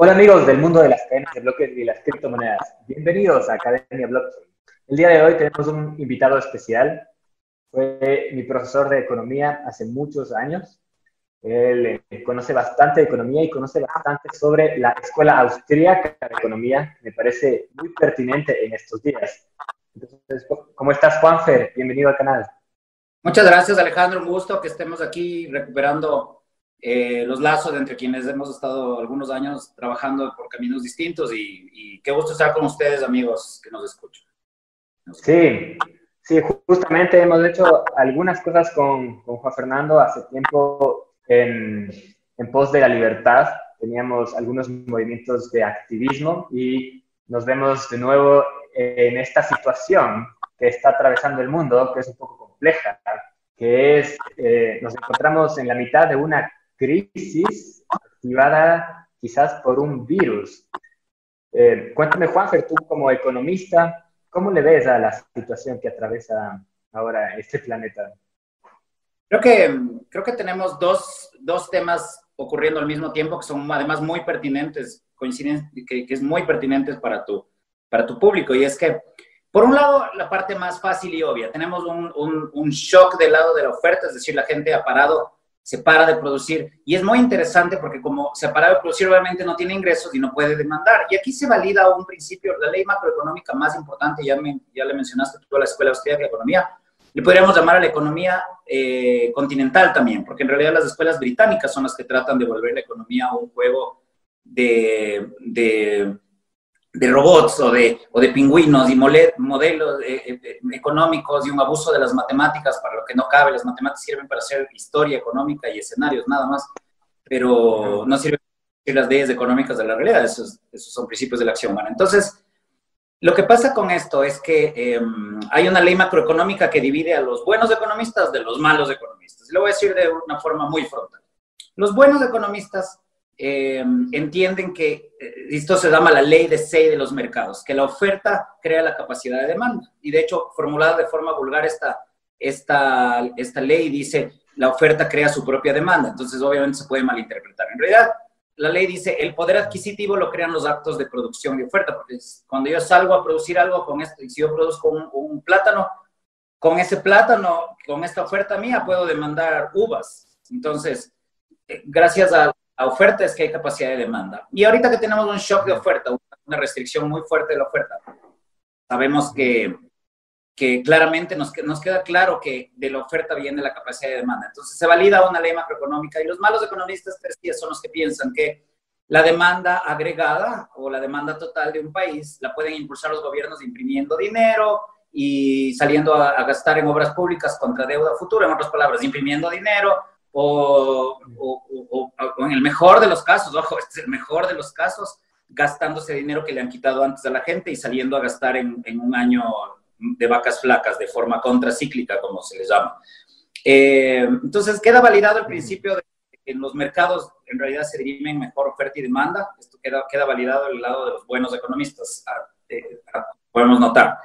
Hola amigos del mundo de las cadenas de bloques y las criptomonedas. Bienvenidos a Academia Blockchain. El día de hoy tenemos un invitado especial. Fue mi profesor de economía hace muchos años. Él eh, conoce bastante de economía y conoce bastante sobre la Escuela Austríaca de Economía. Me parece muy pertinente en estos días. Entonces, ¿cómo estás, Juanfer? Bienvenido al canal. Muchas gracias, Alejandro. Un gusto que estemos aquí recuperando eh, los lazos entre quienes hemos estado algunos años trabajando por caminos distintos y, qué gusto estar con ustedes, amigos, que nos escuchan. Sí, sí, justamente hemos hecho algunas cosas con, con Juan Fernando hace tiempo en, en pos de la libertad. Teníamos algunos movimientos de activismo y nos vemos de nuevo en esta situación que está atravesando el mundo, que es un poco compleja, que es, eh, nos encontramos en la mitad de una crisis activada quizás por un virus. Eh, cuéntame, Juanfer, tú como economista, ¿cómo le ves a la situación que atraviesa ahora este planeta? Creo que, creo que tenemos dos, dos temas ocurriendo al mismo tiempo que son además muy pertinentes, coinciden, que, que, es muy pertinentes para tu, para tu público. Y es que, por un lado, la parte más fácil y obvia, tenemos un, un, un shock del lado de la oferta, es decir, la gente ha parado se para de producir. Y es muy interesante porque como se para de producir, obviamente no tiene ingresos y no puede demandar. Y aquí se valida un principio, la ley macroeconómica más importante, ya, me, ya le mencionaste tú a la Escuela Austríaca de Economía, le podríamos llamar a la economía eh, continental también, porque en realidad las escuelas británicas son las que tratan de volver la economía a un juego de, de robots o de, o de pingüinos y modelos eh, eh, económicos y un abuso de las matemáticas para lo que no cabe. Las matemáticas sirven para hacer historia económica y escenarios, nada más, pero no sirven las leyes económicas de la realidad. Esos, esos son principios de la acción humana. Entonces, lo que pasa con esto es que em, hay una ley macroeconómica que divide a los buenos economistas de los malos economistas. Lo voy a decir de una forma muy frontal. Los buenos economistas eh, entienden que eh, esto se llama la ley de C de los mercados, que la oferta crea la capacidad de demanda. Y de hecho, formulada de forma vulgar, esta, esta, esta ley dice la oferta crea su propia demanda. Entonces, obviamente, se puede malinterpretar. En realidad, la ley dice el poder adquisitivo lo crean los actos de producción y oferta, porque cuando yo salgo a producir algo con esto, y si yo produzco un, un plátano, con ese plátano, con esta oferta mía, puedo demandar uvas. Entonces, eh, gracias a la oferta es que hay capacidad de demanda. Y ahorita que tenemos un shock de oferta, una restricción muy fuerte de la oferta, sabemos que, que claramente nos, nos queda claro que de la oferta viene la capacidad de demanda. Entonces se valida una ley macroeconómica y los malos economistas son los que piensan que la demanda agregada o la demanda total de un país la pueden impulsar los gobiernos imprimiendo dinero y saliendo a, gastar en obras públicas contra deuda futura, en otras palabras, imprimiendo dinero o, o, en el mejor de los casos, ojo, este es el mejor de los casos, gastándose dinero que le han quitado antes a la gente y saliendo a gastar en, en un año de vacas flacas de forma contracíclica, como se les llama. Eh, entonces, queda validado el principio de que en los mercados en realidad se dirimen mejor oferta y demanda. Esto queda, queda validado el lado de los buenos economistas, podemos notar.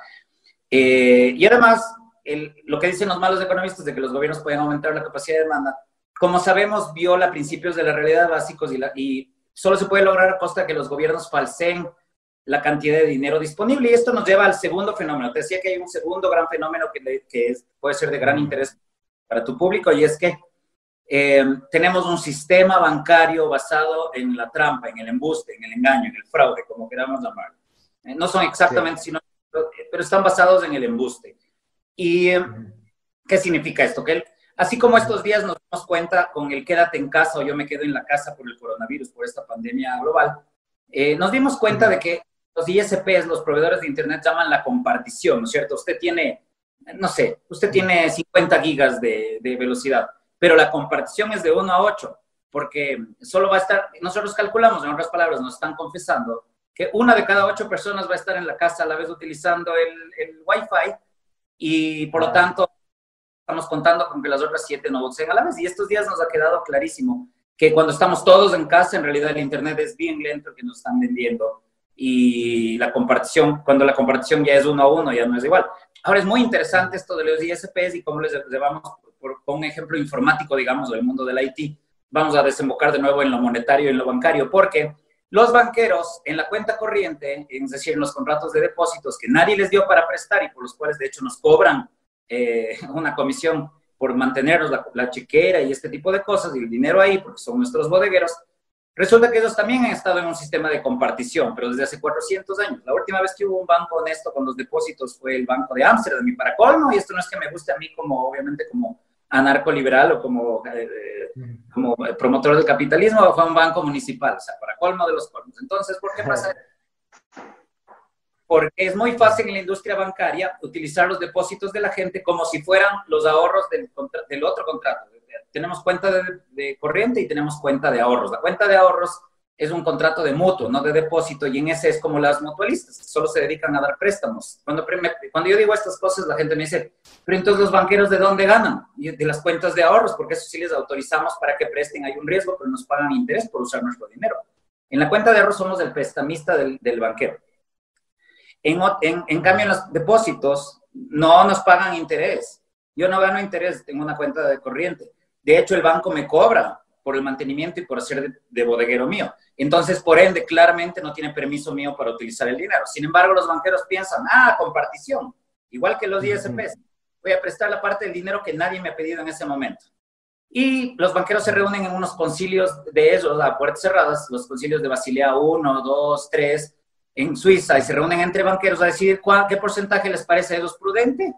Eh, y además, el, lo que dicen los malos economistas de que los gobiernos pueden aumentar la capacidad de demanda, como sabemos, viola principios de la realidad básicos y, y solo se puede lograr a costa de que los gobiernos falseen la cantidad de dinero disponible. Y esto nos lleva al segundo fenómeno. Te decía que hay un segundo gran fenómeno que, que puede ser de gran interés para tu público y es que eh, tenemos un sistema bancario basado en la trampa, en el embuste, en el engaño, en el fraude, como queramos llamarlo. Eh, no son exactamente, sino, pero están basados en el embuste. ¿Y eh, qué significa esto? Que Así como estos días nos damos cuenta con el quédate en casa o yo me quedo en la casa por el coronavirus, por esta pandemia global, eh, nos dimos cuenta de que los ISPs, los proveedores de Internet, llaman la compartición, ¿no es cierto? Usted tiene, no sé, usted tiene 50 gigas de, de velocidad, pero la compartición es de 1 a 8, porque solo va a estar, nosotros calculamos, en otras palabras, nos están confesando que una de cada ocho personas va a estar en la casa a la vez utilizando el, el Wi-Fi y por lo tanto estamos contando con que las otras siete no usen a la vez. Y estos días nos ha quedado clarísimo que cuando estamos todos en casa, en realidad el Internet es bien lento que nos están vendiendo y la compartición, cuando la compartición ya es uno a uno, ya no es igual. Ahora es muy interesante esto de los ISPs y cómo les llevamos, por, por un ejemplo informático, digamos, del mundo del IT, vamos a desembocar de nuevo en lo monetario y en lo bancario, porque los banqueros en la cuenta corriente, es decir, en los contratos de depósitos que nadie les dio para prestar y por los cuales de hecho nos cobran eh, una comisión por mantenernos la, la, chequera y este tipo de cosas y el dinero ahí, porque son nuestros bodegueros, resulta que ellos también han estado en un sistema de compartición, pero desde hace 400 años. La última vez que hubo un banco honesto con los depósitos fue el Banco de Ámsterdam y para colmo, y esto no es que me guste a mí como, obviamente, como anarco-liberal o como, eh, como promotor del capitalismo, fue un banco municipal, o sea, para colmo de los colmos. Entonces, ¿por qué pasa? Porque es muy fácil en la industria bancaria utilizar los depósitos de la gente como si fueran los ahorros del, del otro contrato. Tenemos cuenta de, corriente y tenemos cuenta de ahorros. La cuenta de ahorros es un contrato de mutuo, no de depósito, y en ese es como las mutualistas, solo se dedican a dar préstamos. Cuando, cuando yo digo estas cosas, la gente me dice, pero entonces los banqueros de dónde ganan? De las cuentas de ahorros, porque eso sí les autorizamos para que presten, hay un riesgo, pero nos pagan interés por usar nuestro dinero. En la cuenta de ahorros somos el prestamista del, del banquero. En, en, en cambio, en los depósitos no nos pagan interés. Yo no gano interés, tengo una cuenta de corriente. De hecho, el banco me cobra por el mantenimiento y por hacer de, bodeguero mío. Entonces, por ende, claramente no tiene permiso mío para utilizar el dinero. Sin embargo, los banqueros piensan, ah, compartición, igual que los ISPs. Voy a prestar la parte del dinero que nadie me ha pedido en ese momento. Y los banqueros se reúnen en unos concilios de ellos, a puertas cerradas, los concilios de Basilea 1, 2, 3, en Suiza, y se reúnen entre banqueros a decidir cuál, qué porcentaje les parece a ellos prudente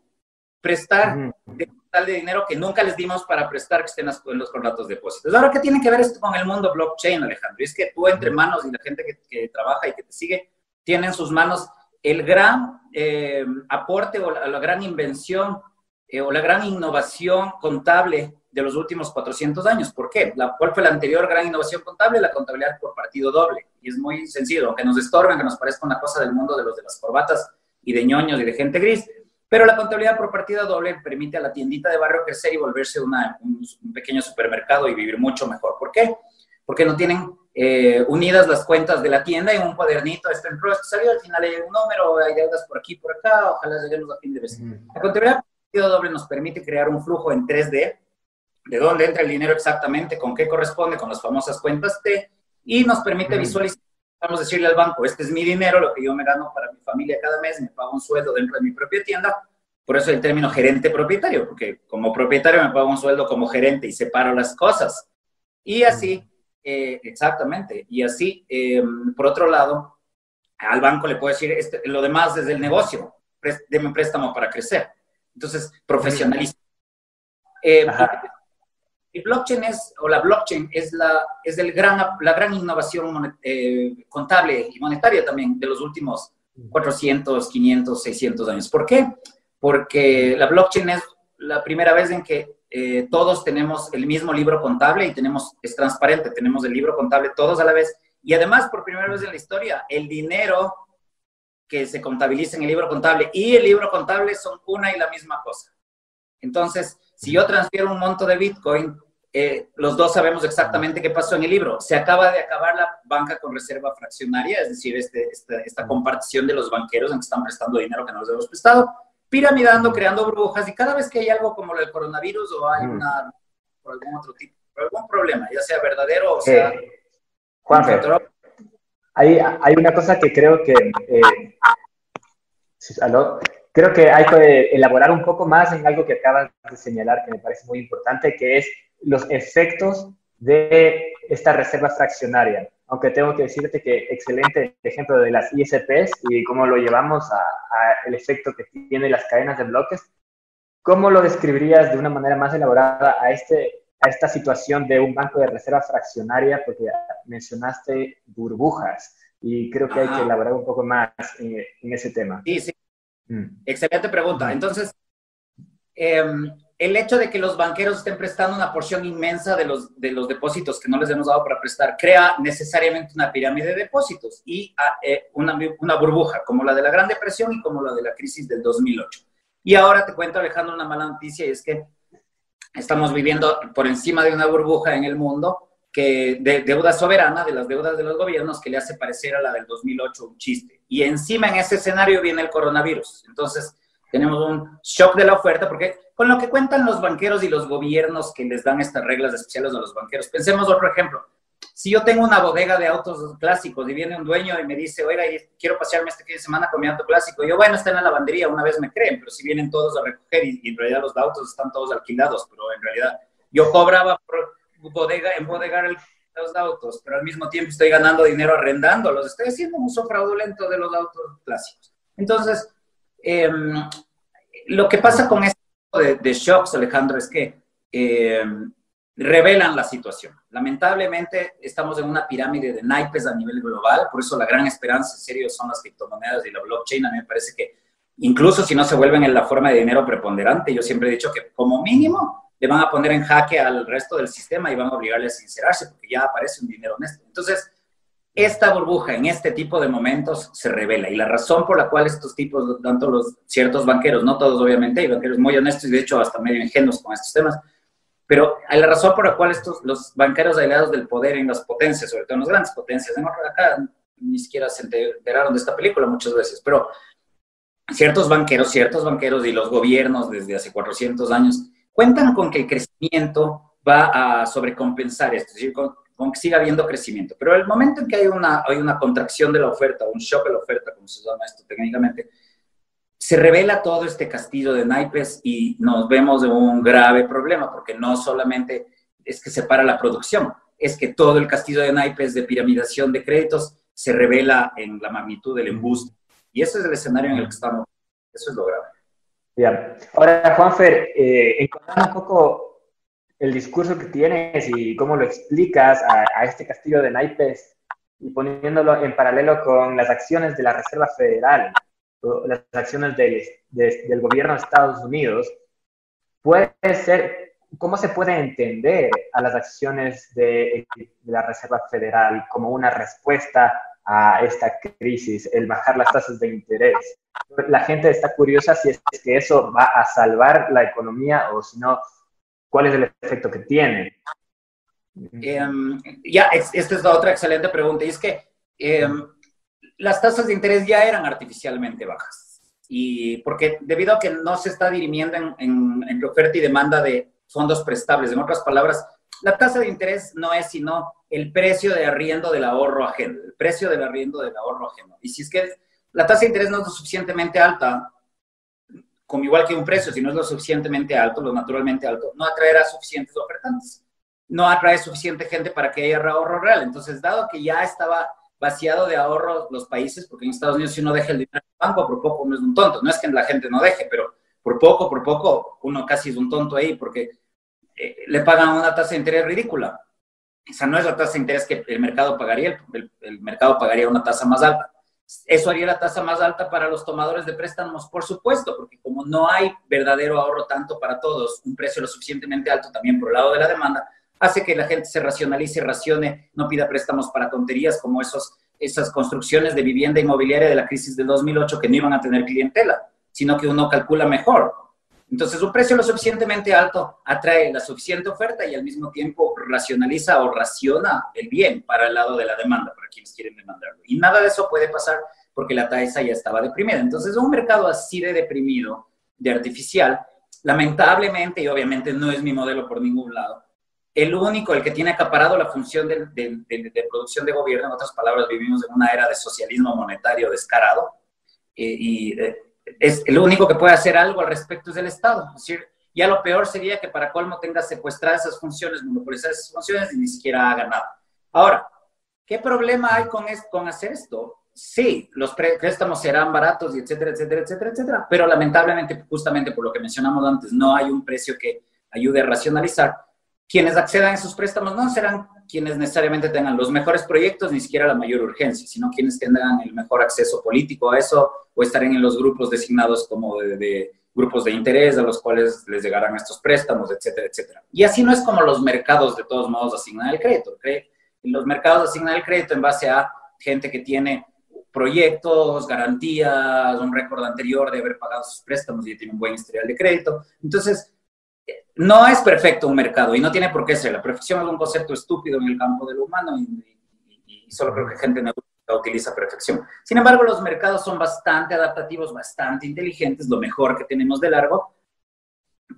prestar de de dinero que nunca les dimos para prestar que estén en los contratos de depósitos. Ahora, ¿qué tiene que ver esto con el mundo blockchain, Alejandro? Es que tú entre manos y la gente que, trabaja y que te sigue, tiene en sus manos el gran eh, aporte o la, gran invención eh, o la gran innovación contable de los últimos 400 años. ¿Por qué? La, ¿Cuál fue la anterior gran innovación contable? La contabilidad por partido doble. Y es muy sencillo, aunque nos estorben, que nos parezca una cosa del mundo de los de las corbatas y de ñoños y de gente gris pero la contabilidad por partida doble permite a la tiendita de barrio crecer y volverse una, un, pequeño supermercado y vivir mucho mejor. ¿Por qué? Porque no tienen eh, unidas las cuentas de la tienda en un cuadernito, este entró, este salió, al final hay un número, hay deudas por aquí, por acá, ojalá lleguemos a fin de mes. La contabilidad por partida doble nos permite crear un flujo en 3D, de dónde entra el dinero exactamente, con qué corresponde, con las famosas cuentas T, y nos permite visualizar a decirle al banco, este es mi dinero, lo que yo me gano para mi familia cada mes, me pago un sueldo dentro de mi propia tienda, por eso el término gerente propietario, porque como propietario me pago un sueldo como gerente y separo las cosas. Y así, eh, exactamente, y así, em, por otro lado, al banco le puedo decir, este, lo demás desde el negocio, deme un préstamo para crecer. Entonces, profesionaliza. Eh, y blockchain es, o la blockchain es, la, es el gran, la gran innovación eh, contable y monetaria también de los últimos 400, 500, 600 años. ¿Por qué? Porque la blockchain es la primera vez en que eh, todos tenemos el mismo libro contable y tenemos, es transparente, tenemos el libro contable todos a la vez. Y además, por primera vez en la historia, el dinero que se contabiliza en el libro contable y el libro contable son una y la misma cosa. Entonces, si yo transfiero un monto de Bitcoin, eh, los dos sabemos exactamente qué pasó en el libro. Se acaba de acabar la banca con reserva fraccionaria, es decir, este, esta, compartición de los banqueros en que están prestando dinero que no les hemos prestado, piramidando, creando burbujas, y cada vez que hay algo como el coronavirus o hay una, por algún otro tipo, algún problema, ya sea verdadero o sea... Juan, hay, hay una cosa que creo que... Eh, Creo que hay que elaborar un poco más en algo que acabas de señalar, que me parece muy importante, que es los efectos de esta reserva fraccionaria. Aunque tengo que decirte que excelente ejemplo de las ISPs y cómo lo llevamos a, el efecto que tiene las cadenas de bloques. ¿Cómo lo describirías de una manera más elaborada a, este, a esta situación de un banco de reserva fraccionaria? Porque mencionaste burbujas y creo que hay que elaborar un poco más en, en ese tema. Sí, sí. Mm. Excelente pregunta. Entonces, eh, el hecho de que los banqueros estén prestando una porción inmensa de los, de los depósitos que no les hemos dado para prestar crea necesariamente una pirámide de depósitos y ah, eh, una, una, burbuja, como la de la Gran Depresión y como la de la crisis del 2008. Y ahora te cuento, Alejandro, una mala noticia y es que estamos viviendo por encima de una burbuja en el mundo que de deuda soberana, de las deudas de los gobiernos, que le hace parecer a la del 2008 un chiste. Y encima en ese escenario viene el coronavirus. Entonces, tenemos un shock de la oferta, porque con lo que cuentan los banqueros y los gobiernos que les dan estas reglas especiales a los banqueros, pensemos otro ejemplo. Si yo tengo una bodega de autos clásicos y viene un dueño y me dice, oiga, quiero pasearme este fin de semana con mi auto clásico, yo, bueno, está en la lavandería, una vez me creen, pero si vienen todos a recoger y, y en realidad los autos están todos alquilados, pero en realidad yo cobraba por, bodega, embodegar el, los autos, pero al mismo tiempo estoy ganando dinero arrendándolos. Estoy haciendo un uso fraudulento de los autos clásicos. Entonces, em, lo que pasa con este tipo de, shocks, Alejandro, es que em, revelan la situación. Lamentablemente, estamos en una pirámide de naipes a nivel global, por eso la gran esperanza, en serio, son las criptomonedas y la blockchain. A mí me parece que incluso si no se vuelven en la forma de dinero preponderante, yo siempre he dicho que como mínimo le van a poner en jaque al resto del sistema y van a obligarle a sincerarse porque ya aparece un dinero honesto. Entonces, esta burbuja en este tipo de momentos se revela. Y la razón por la cual estos tipos, tanto los ciertos banqueros, no todos obviamente, hay banqueros muy honestos y de hecho hasta medio ingenuos con estos temas, pero la razón por la cual estos, los banqueros aliados del poder en las potencias, sobre todo en las grandes potencias, en acá ni siquiera se enteraron de esta película muchas veces, pero ciertos banqueros, ciertos banqueros y los gobiernos desde hace 400 años cuentan con que el crecimiento va a sobrecompensar esto, es decir, con, que siga habiendo crecimiento. Pero el momento en que hay una, hay una contracción de la oferta, un shock de la oferta, como se llama esto técnicamente, se revela todo este castillo de naipes y nos vemos de un grave problema, porque no solamente es que se para la producción, es que todo el castillo de naipes de piramidación de créditos se revela en la magnitud del embuste. Y ese es el escenario en el que estamos. Eso es lo grave. Bien. Ahora, Juanfer, eh, un poco el discurso que tienes y cómo lo explicas a, este castillo de naipes y poniéndolo en paralelo con las acciones de la Reserva Federal, las acciones del, gobierno de Estados Unidos, puede ser, ¿cómo se puede entender a las acciones de, de la Reserva Federal como una respuesta a esta crisis, el bajar las tasas de interés. La gente está curiosa si es que eso va a salvar la economía o si no, cuál es el efecto que tiene. Em, ya, esta es la otra excelente pregunta, y es que em, las tasas de interés ya eran artificialmente bajas, y porque debido a que no se está dirimiendo en, en, en oferta y demanda de fondos prestables, en otras palabras, la tasa de interés no es sino el precio de arriendo del ahorro ajeno, el precio del arriendo del ahorro ajeno. Y si es que la tasa de interés no es lo suficientemente alta, como igual que un precio, si no es lo suficientemente alto, lo naturalmente alto, no atraerá suficientes ofertantes. No atrae suficiente gente para que haya ahorro real. Entonces, dado que ya estaba vaciado de ahorro los países, porque en Estados Unidos si uno deja el dinero en el banco, por poco uno es un tonto. No es que la gente no deje, pero por poco, por poco, uno casi es un tonto ahí, porque eh, le pagan una tasa de interés ridícula. Esa no es la tasa de interés que el mercado pagaría, el, mercado pagaría una tasa más alta. ¿Eso haría la tasa más alta para los tomadores de préstamos? Por supuesto, porque como no hay verdadero ahorro tanto para todos, un precio lo suficientemente alto también por el lado de la demanda, hace que la gente se racionalice, racione, no pida préstamos para tonterías como esos, esas construcciones de vivienda inmobiliaria de la crisis del 2008 que no iban a tener clientela, sino que uno calcula mejor. Entonces, un precio lo suficientemente alto atrae la suficiente oferta y al mismo tiempo racionaliza o raciona el bien para el lado de la demanda, para quienes quieren demandarlo. Y nada de eso puede pasar porque la tasa ya estaba deprimida. Entonces, un mercado así de deprimido, de artificial, lamentablemente, y obviamente no es mi modelo por ningún lado, el único, el que tiene acaparado la función de, producción de gobierno, en otras palabras, vivimos en una era de socialismo monetario descarado, eh, y eh, es el único que puede hacer algo al respecto es el Estado. Es decir, ya lo peor sería que para colmo tenga secuestradas esas funciones, monopolizadas esas funciones y ni siquiera haga nada. Ahora, ¿qué problema hay con, con hacer esto? Sí, los préstamos serán baratos y etcétera, etcétera, etcétera, etcétera, pero lamentablemente, justamente por lo que mencionamos antes, no hay un precio que ayude a racionalizar. Quienes accedan a esos préstamos no serán quienes necesariamente tengan los mejores proyectos, ni siquiera la mayor urgencia, sino quienes tengan el mejor acceso político a eso o estarán en los grupos designados como de, grupos de interés a los cuales les llegarán estos préstamos, etcétera, etcétera. Y así no es como los mercados de todos modos asignan el crédito. Los mercados asignan el crédito en base a gente que tiene proyectos, garantías, un récord anterior de haber pagado sus préstamos y tiene un buen historial de crédito. Entonces, no es perfecto un mercado y no tiene por qué ser. La perfección es un concepto estúpido en el campo de lo humano y, solo creo que gente neurótica utiliza perfección. Sin embargo, los mercados son bastante adaptativos, bastante inteligentes, lo mejor que tenemos de largo,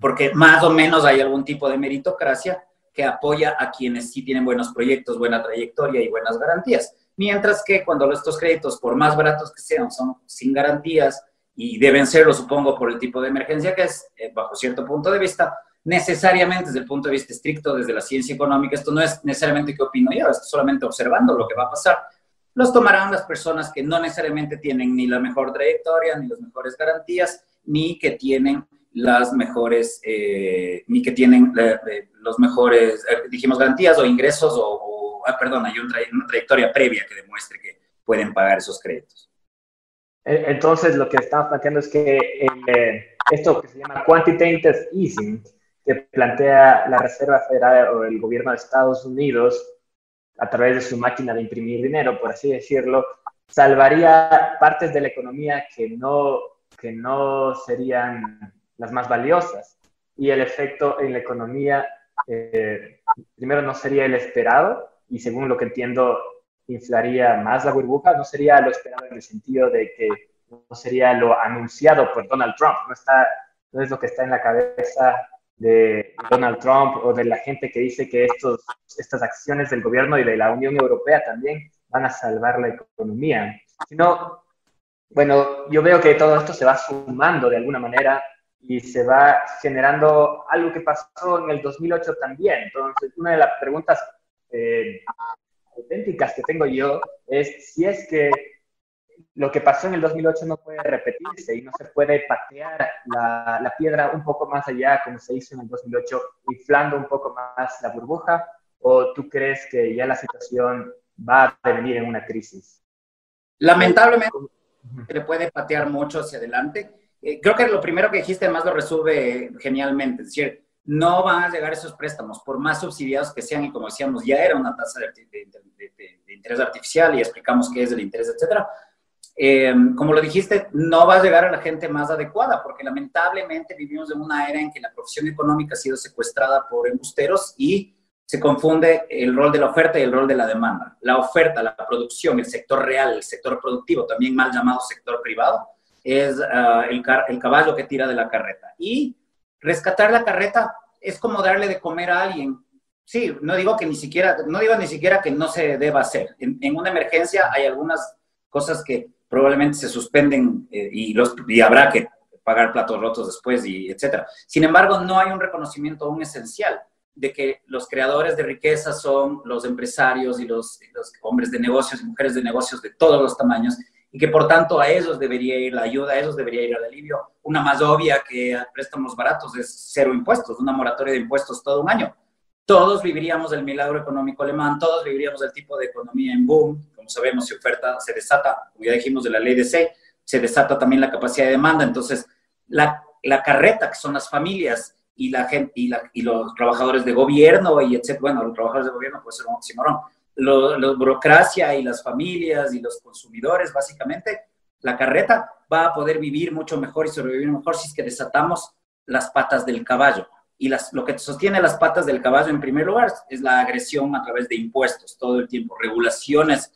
porque más o menos hay algún tipo de meritocracia que apoya a quienes sí tienen buenos proyectos, buena trayectoria y buenas garantías. Mientras que cuando estos créditos, por más baratos que sean, son sin garantías y deben serlo, supongo, por el tipo de emergencia que es, eh, bajo cierto punto de vista, necesariamente desde el punto de vista estricto, desde la ciencia económica, esto no es necesariamente qué opino yo, es solamente observando lo que va a pasar, los tomarán las personas que no necesariamente tienen ni la mejor trayectoria, ni las mejores garantías, ni que tienen las mejores, eh, ni que tienen eh, eh, los mejores, dijimos, garantías o ingresos o, ah, perdón, hay una trayectoria previa que demuestre que pueden pagar esos créditos. Entonces, lo que estamos planteando es que esto que se llama quantitative easing, que plantea la Reserva Federal o el gobierno de Estados Unidos a través de su máquina de imprimir dinero, por así decirlo, salvaría partes de la economía que no, que no serían las más valiosas. Y el efecto en la economía, eh, primero, no sería el esperado y según lo que entiendo, inflaría más la burbuja. No sería lo esperado en el sentido de que no sería lo anunciado por Donald Trump. No, está, no es lo que está en la cabeza de Donald Trump o de la gente que dice que estos, estas acciones del gobierno y de la Unión Europea también van a salvar la economía. Sino, bueno, yo veo que todo esto se va sumando de alguna manera y se va generando algo que pasó en el 2008 también. Entonces, una de las preguntas eh, auténticas que tengo yo es si es que lo que pasó en el 2008 no puede repetirse y no se puede patear la, la, piedra un poco más allá como se hizo en el 2008, inflando un poco más la burbuja, o tú crees que ya la situación va a devenir en una crisis? Lamentablemente, se le puede patear mucho hacia adelante. Eh, creo que lo primero que dijiste además lo resuelve genialmente, es decir, no van a llegar esos préstamos, por más subsidiados que sean, y como decíamos, ya era una tasa de, de, de, de interés artificial y explicamos qué es el interés, etcétera eh, como lo dijiste, no va a llegar a la gente más adecuada, porque lamentablemente vivimos en una era en que la profesión económica ha sido secuestrada por embusteros y se confunde el rol de la oferta y el rol de la demanda. La oferta, la producción, el sector real, el sector productivo, también mal llamado sector privado, es ah, el, el caballo que tira de la carreta. Y rescatar la carreta es como darle de comer a alguien Sí, no digo que ni siquiera, no digo ni siquiera que no se deba hacer. En, en, una emergencia hay algunas cosas que probablemente se suspenden eh, y, los, y habrá que pagar platos rotos después y etcétera. Sin embargo, no hay un reconocimiento aún esencial de que los creadores de riqueza son los empresarios y los, los, hombres de negocios y mujeres de negocios de todos los tamaños y que por tanto a ellos debería ir la ayuda, a ellos debería ir el alivio. Una más obvia que préstamos baratos es cero impuestos, una moratoria de impuestos todo un año. Todos viviríamos el milagro económico alemán, todos viviríamos el tipo de economía en boom, sabemos, si oferta se desata, como ya dijimos de la ley de C, se desata también la capacidad de demanda. Entonces, la, carreta, que son las familias y, la gente, y los trabajadores de gobierno, y etcétera, bueno, los trabajadores de gobierno puede ser un oxímoron, la burocracia y las familias y los consumidores, básicamente, la carreta va a poder vivir mucho mejor y sobrevivir mejor si es que desatamos las patas del caballo. Y las, lo que sostiene las patas del caballo, en primer lugar, es la agresión a través de impuestos todo el tiempo, regulaciones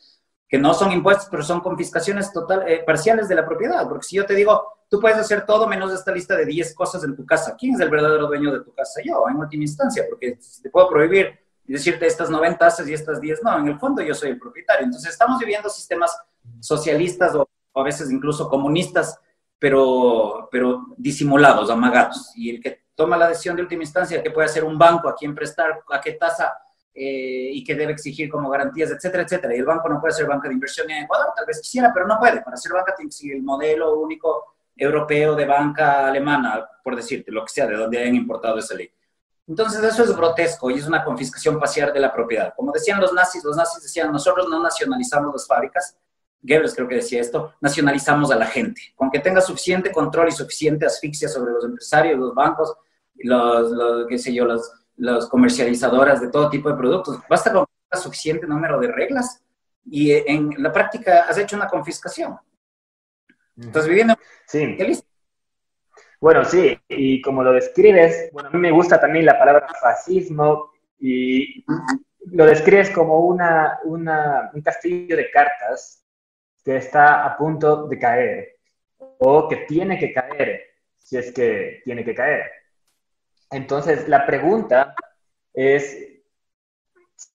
que no son impuestos, pero son confiscaciones total, eh, parciales de la propiedad. Porque si yo te digo, tú puedes hacer todo menos esta lista de 10 cosas en tu casa, ¿quién es el verdadero dueño de tu casa? Yo, en última instancia, porque te puedo prohibir y decirte estas 90 haces y estas 10, no, en el fondo yo soy el propietario. Entonces estamos viviendo sistemas socialistas o, a veces incluso comunistas, pero, pero disimulados, amagados. Y el que toma la decisión de última instancia, que puede hacer un banco, a quién prestar, a qué tasa eh, y que debe exigir como garantías, etcétera, etcétera. Y el banco no puede ser banca de inversión en Ecuador, tal vez quisiera, pero no puede. Para ser banca tiene que seguir el modelo único europeo de banca alemana, por decirte, lo que sea, de donde hayan importado esa ley. Entonces eso es grotesco y es una confiscación parcial de la propiedad. Como decían los nazis, los nazis decían, nosotros no nacionalizamos las fábricas, Goebbels creo que decía esto, nacionalizamos a la gente. Con que tenga suficiente control y suficiente asfixia sobre los empresarios, los bancos, los, los qué sé yo, los, las comercializadoras de todo tipo de productos. Basta con suficiente número de reglas y en la práctica has hecho una confiscación. Estás viviendo. Sí. Bueno, sí, y como lo describes, bueno, a mí me gusta también la palabra fascismo y lo describes como una, una, un castillo de cartas que está a punto de caer o que tiene que caer si es que tiene que caer. Entonces, la pregunta es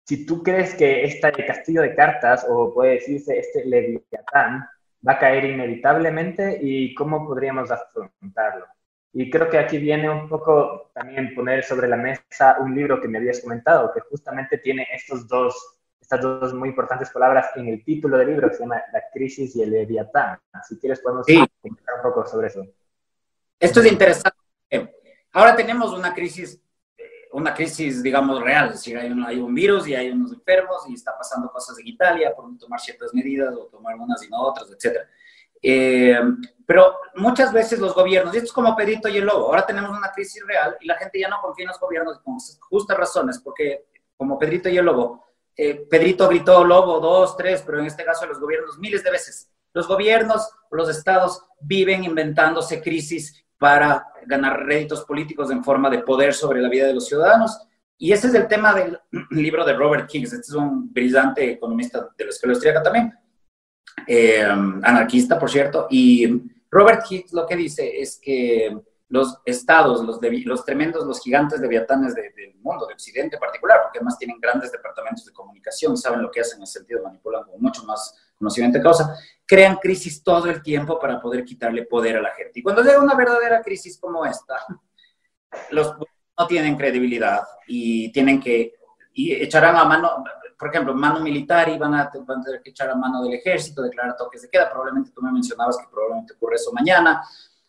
si tú crees que este castillo de cartas, o puede decirse este leviatán, va a caer inevitablemente y cómo podríamos afrontarlo. Y creo que aquí viene un poco también poner sobre la mesa un libro que me habías comentado, que justamente tiene estos dos, estas dos muy importantes palabras en el título del libro, que se llama La crisis y el leviatán. Si quieres podemos sí. un poco sobre eso. Esto es interesante. Ahora tenemos una crisis una crisis, digamos, real. Es decir, hay un, hay un virus y hay unos enfermos y está pasando cosas en Italia por tomar ciertas medidas o tomar unas y no otras, etc. Eh, pero muchas veces los gobiernos, y esto es como Pedrito y el Lobo, ahora tenemos una crisis real y la gente ya no confía en los gobiernos con justas razones, porque como Pedrito y el Lobo, eh, Pedrito gritó Lobo dos, tres, pero en este caso los gobiernos miles de veces. Los gobiernos, los estados viven inventándose crisis para ganar réditos políticos en forma de poder sobre la vida de los ciudadanos. Y ese es el tema del libro de Robert Kings. Este es un brillante economista de la Escuela Austríaca también, eh, anarquista, por cierto. Y Robert Hicks lo que dice es que los estados, los, los tremendos, los gigantes leviatanes del mundo, de Occidente en particular, porque además tienen grandes departamentos de comunicación, saben lo que hacen en el sentido, manipulan con mucho más conocimiento de causa, crean crisis todo el tiempo para poder quitarle poder a la gente. Y cuando llega una verdadera crisis como esta, los no tienen credibilidad y tienen que, y echarán a mano, por ejemplo, mano militar y van a, van a tener que echar a mano del ejército, declarar toques de queda, probablemente tú me mencionabas que probablemente ocurre eso mañana.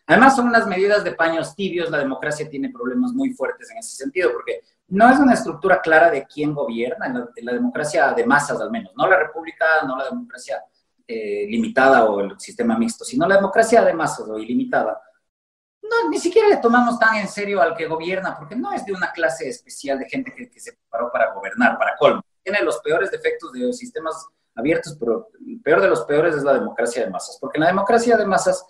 Además, son unas medidas de paños tibios, la democracia tiene problemas muy fuertes en ese sentido, porque no es una estructura clara de quién gobierna, en la, democracia de masas al menos, no la república, no la democracia eh, limitada o el sistema mixto, sino la democracia de masas o ilimitada. No, ni siquiera le tomamos tan en serio al que gobierna, porque no es de una clase especial de gente que, que se preparó para gobernar, para colmo. Tiene los peores defectos de los sistemas abiertos, pero el peor de los peores es la democracia de masas, porque en la democracia de masas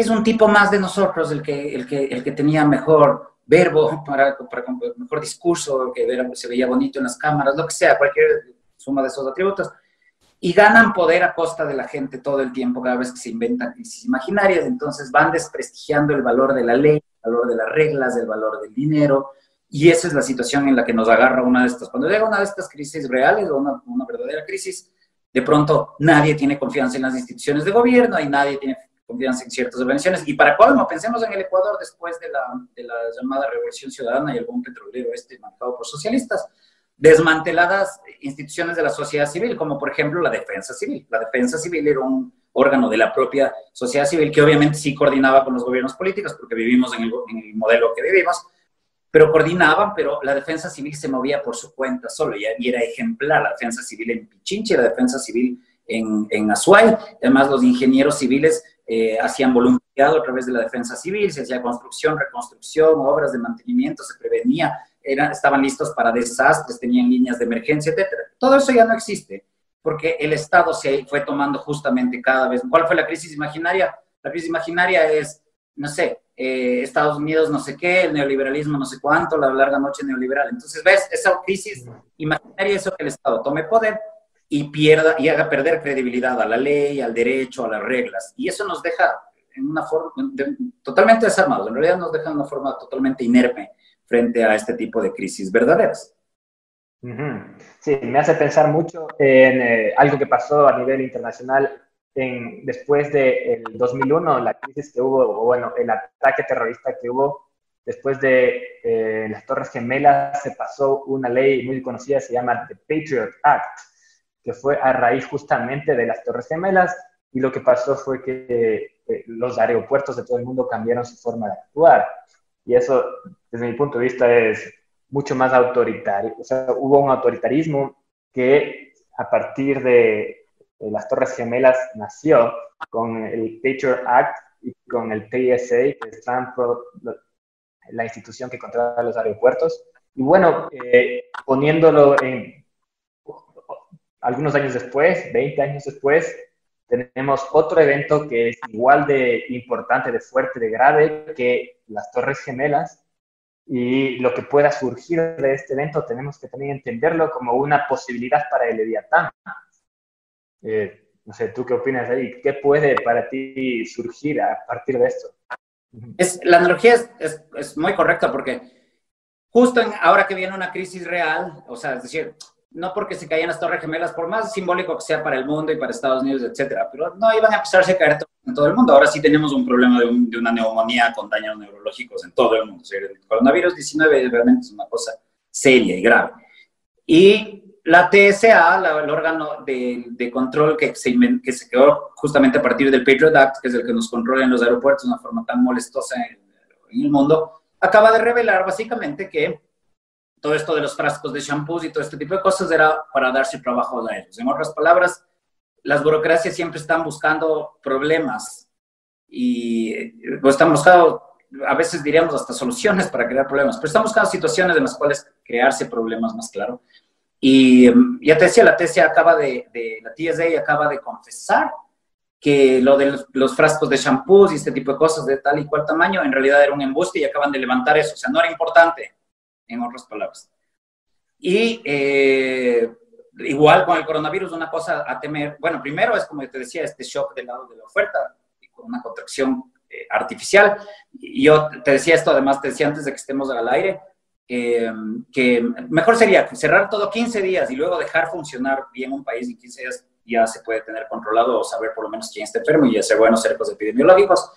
es un tipo más de nosotros el que, el que, el que tenía mejor verbo, para, para mejor discurso, que se veía bonito en las cámaras, lo que sea, cualquier suma de esos atributos. Y ganan poder a costa de la gente todo el tiempo, cada vez que se inventan crisis imaginarias. Entonces van desprestigiando el valor de la ley, el valor de las reglas, el valor del dinero. Y esa es la situación en la que nos agarra una de estas. Cuando llega una de estas crisis reales o una, una verdadera crisis, de pronto nadie tiene confianza en las instituciones de gobierno y nadie tiene confianza en ciertas organizaciones. Y para colmo, pensemos en el Ecuador después de la, de la llamada Revolución Ciudadana y el boom petrolero este marcado por socialistas, desmanteladas instituciones de la sociedad civil, como por ejemplo la defensa civil. La defensa civil era un órgano de la propia sociedad civil que obviamente sí coordinaba con los gobiernos políticos, porque vivimos en el, en el modelo que vivimos, pero coordinaban, pero la defensa civil se movía por su cuenta solo y, y era ejemplar la defensa civil en Pichinche, la defensa civil en, en Azuay. Además, los ingenieros civiles eh, hacían voluntariado a través de la defensa civil, se hacía construcción, reconstrucción, obras de mantenimiento, se prevenía, eran, estaban listos para desastres, tenían líneas de emergencia, etc. Todo eso ya no existe, porque el Estado se fue tomando justamente cada vez. ¿Cuál fue la crisis imaginaria? La crisis imaginaria es, no sé, eh, Estados Unidos no sé qué, el neoliberalismo no sé cuánto, la larga noche neoliberal. Entonces, ¿ves? Esa crisis imaginaria es eso que el Estado tome poder y pierda y haga perder credibilidad a la ley, al derecho, a las reglas. Y eso nos deja en una forma totalmente desarmados, en realidad nos deja en una forma totalmente inerme frente a este tipo de crisis verdaderas. Sí, me hace pensar mucho en eh, algo que pasó a nivel internacional en, después del 2001, la crisis que hubo, o bueno, el ataque terrorista que hubo después de eh, las Torres Gemelas, se pasó una ley muy conocida, se llama The Patriot Act, que fue a raíz justamente de las Torres Gemelas y lo que pasó fue que eh, los aeropuertos de todo el mundo cambiaron su forma de actuar. Y eso, desde mi punto de vista, es mucho más autoritario. O sea, hubo un autoritarismo que a partir de, las Torres Gemelas nació con el Patriot Act y con el TSA, que es la institución que controla los aeropuertos. Y bueno, eh, poniéndolo en algunos años después, 20 años después, tenemos otro evento que es igual de importante, de fuerte, de grave que las Torres Gemelas. Y lo que pueda surgir de este evento tenemos que también entenderlo como una posibilidad para el Leviatán. Eh, no sé, ¿tú qué opinas ahí? ¿Qué puede para ti surgir a partir de esto? Es, la analogía es, muy correcta porque justo ahora que viene una crisis real, o sea, es decir, no porque se caían las Torres Gemelas, por más simbólico que sea para el mundo y para Estados Unidos, etcétera, pero no iban a empezarse a caer en todo el mundo. Ahora sí tenemos un problema de, de una neumonía con daños neurológicos en todo el mundo. el coronavirus 19 realmente es una cosa seria y grave. Y la TSA, la, el órgano de, de control que se, que se creó justamente a partir del Patriot Act, que es el que nos controla en los aeropuertos de una forma tan molestosa en, en el mundo, acaba de revelar básicamente que todo esto de los frascos de shampoos y todo este tipo de cosas era para darse trabajo a ellos. En otras palabras, las burocracias siempre están buscando problemas y pues, están buscando, a veces diríamos hasta soluciones para crear problemas, pero están buscando situaciones en las cuales crearse problemas más claro. Y mm, ya te decía, la TSA acaba de, de, la TSA acaba de confesar que lo de los frascos de shampoos y este tipo de cosas de tal y cual tamaño en realidad era un embuste y acaban de levantar eso, o sea, no era importante en otras palabras. Y eh, igual con el coronavirus, una cosa a temer, bueno, primero es como te decía, este shock del lado de la oferta, con una contracción eh, artificial. Y yo te decía esto, además te decía antes de que estemos al aire, eh, que mejor sería cerrar todo 15 días y luego dejar funcionar bien un país en 15 días ya se puede tener controlado o saber por lo menos quién está enfermo y hacer buenos cercos epidemiológicos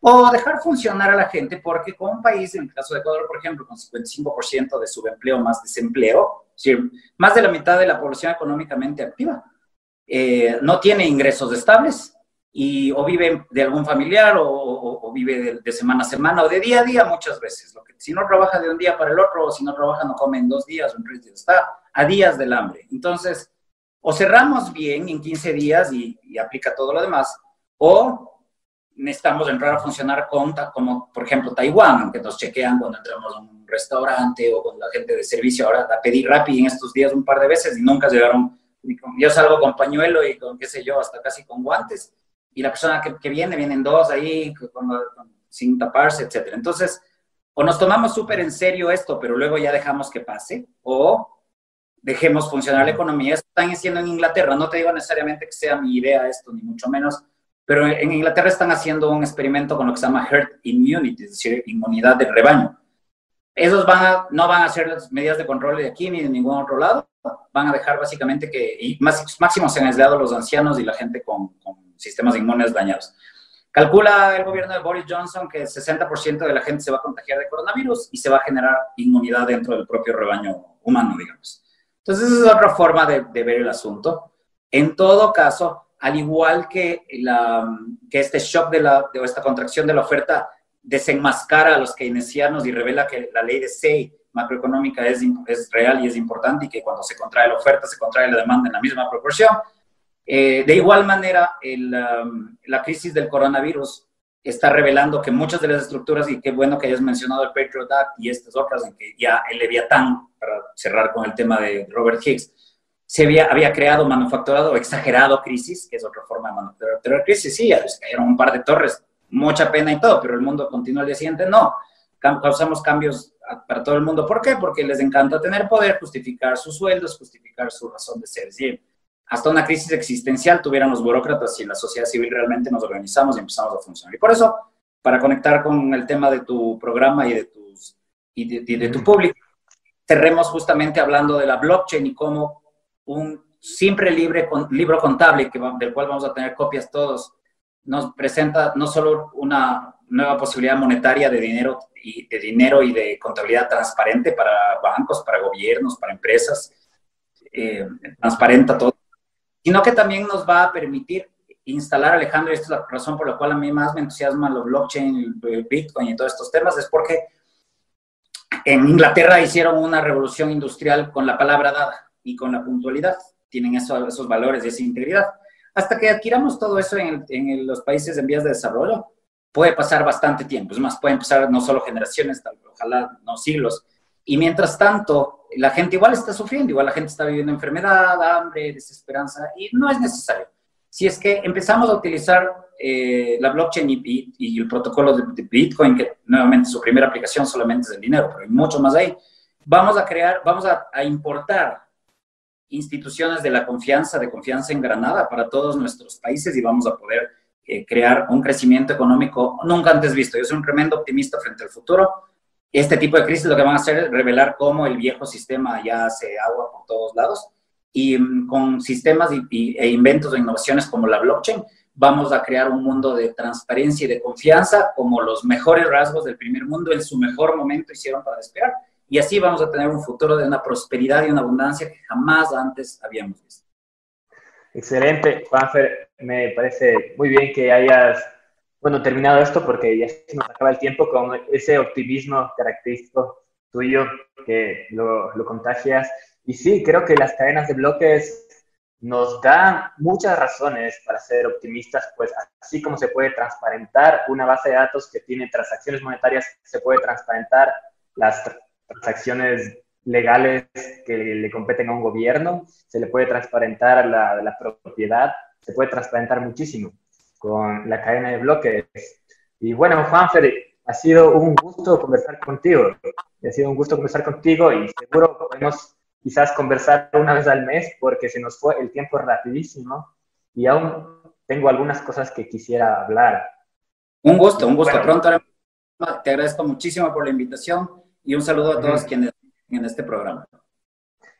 o dejar funcionar a la gente, porque con un país, en el caso de Ecuador, por ejemplo, con 55% de subempleo más desempleo, más de la mitad de la población económicamente activa, eh, no tiene ingresos estables y o vive de algún familiar o, vive de, semana a semana o de día a día muchas veces. Si no trabaja de un día para el otro o si no trabaja no come en dos días o en tres días, está a días del hambre. Entonces, o cerramos bien en 15 días y aplica todo lo demás, o necesitamos entrar a funcionar con, como por ejemplo Taiwán, que nos chequean cuando entramos a un restaurante o con la gente de servicio. Ahora a pedir Rappi en estos días un par de veces y nunca llegaron. Yo salgo con pañuelo y con, qué sé yo, hasta casi con guantes. Y la persona que, que viene, vienen dos ahí con, sin taparse, etc. Entonces, o nos tomamos súper en serio esto, pero luego ya dejamos que pase, o dejemos funcionar la economía. Están haciendo en Inglaterra. No te digo necesariamente que sea mi idea esto, ni mucho menos, pero en Inglaterra están haciendo un experimento con lo que se llama herd immunity, es decir, inmunidad del rebaño. Esos van a, no van a hacer las medidas de control de aquí ni de ningún otro lado. Van a dejar básicamente que, y más, máximo se han aislado los ancianos y la gente con, con sistemas inmunes dañados. Calcula el gobierno de Boris Johnson que el 60% de la gente se va a contagiar de coronavirus y se va a generar inmunidad dentro del propio rebaño humano, digamos. Entonces, esa es otra forma de, de ver el asunto. En todo caso, al igual que, la, que este shock de, la, de esta contracción de la oferta desenmascara a los keynesianos y revela que la ley de Say macroeconómica es, es real y es importante y que cuando se contrae la oferta se contrae la demanda en la misma proporción. Eh, de igual manera, um, la crisis del coronavirus está revelando que muchas de las estructuras, y qué bueno que hayas mencionado el Patriot Act y estas otras, en que ya el Leviatán, para cerrar con el tema de Robert Higgs, se había, había creado, manufacturado, exagerado crisis, que es otra forma de manufacturar crisis. Sí, se cayeron un par de torres, mucha pena y todo, pero el mundo continúa al día siguiente. No, causamos cambios para todo el mundo. ¿Por qué? Porque les encanta tener poder, justificar sus sueldos, justificar su razón de ser. Sí, hasta una crisis existencial tuvieran los burócratas y en la sociedad civil realmente nos organizamos y empezamos a funcionar. Y por eso, para conectar con el tema de tu programa y de, tus, y de, y de tu público, cerremos justamente hablando de la blockchain y cómo un siempre libre con, libro contable que, del cual vamos a tener copias todos, nos presenta no solo una nueva posibilidad monetaria de dinero y de dinero y de contabilidad transparente para bancos, para gobiernos, para empresas, eh, transparenta todo, sino que también nos va a permitir instalar, Alejandro, y esta es la razón por la cual a mí más me entusiasma los blockchain, el Bitcoin y todos estos temas, es porque en Inglaterra hicieron una revolución industrial con la palabra dada y con la puntualidad. Tienen esos valores y esa integridad. Hasta que adquiramos todo eso en, en, los países en vías de desarrollo, puede pasar bastante tiempo. Es más, pueden pasar no solo generaciones, ojalá no siglos. Y mientras tanto, la gente igual está sufriendo, igual la gente está viviendo enfermedad, hambre, desesperanza, y no es necesario. si es que empezamos a utilizar eh, la blockchain y, el protocolo de, Bitcoin, que nuevamente su primera aplicación solamente es el dinero, pero hay mucho más ahí, vamos a crear, vamos a, importar instituciones de la confianza, de confianza en Granada para todos nuestros países y vamos a poder eh, crear un crecimiento económico nunca antes visto. Yo soy un tremendo optimista frente al futuro. Este tipo de crisis lo que van a hacer es revelar cómo el viejo sistema ya hace agua por todos lados y mm, con sistemas y, e inventos de innovaciones como la blockchain, vamos a crear un mundo de transparencia y de confianza como los mejores rasgos del primer mundo en su mejor momento hicieron para despegar. Y así vamos a tener un futuro de una prosperidad y una abundancia que jamás antes habíamos visto. Excelente, Juanfer. Me parece muy bien que hayas, bueno, terminado esto porque ya se nos acaba el tiempo con ese optimismo característico tuyo que lo, lo contagias y sí, creo que las cadenas de bloques nos dan muchas razones para ser optimistas, pues así como se puede transparentar una base de datos que tiene transacciones monetarias, se puede transparentar las transacciones legales que le competen a un gobierno, se le puede transparentar la, la propiedad, se puede transparentar muchísimo con la cadena de bloques. Y bueno, Juanfer, ha sido un gusto conversar contigo. Ha sido un gusto conversar contigo y seguro podemos quizás conversar una vez al mes porque se nos fue el tiempo rapidísimo y aún tengo algunas cosas que quisiera hablar. Un gusto, un gusto. Pronto te agradezco muchísimo por la invitación y un saludo a todos quienes en este programa.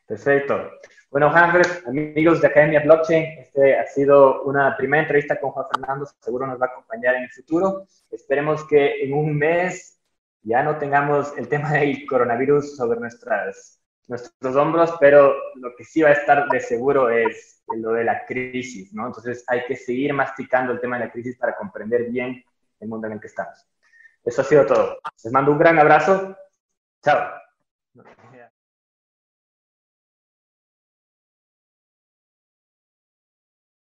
Perfecto. Bueno, Hanfer, amigos de Academia Blockchain, este ha sido una primera entrevista con Juan Fernando, seguro nos va a acompañar en el futuro. Esperemos que en un mes ya no tengamos el tema del coronavirus sobre nuestras nuestros hombros, pero lo que sí va a estar de seguro es lo de la crisis, ¿no? Entonces hay que seguir masticando el tema de la crisis para comprender bien el mundo en el que estamos. Eso ha sido todo. Les mando un gran abrazo. Chao.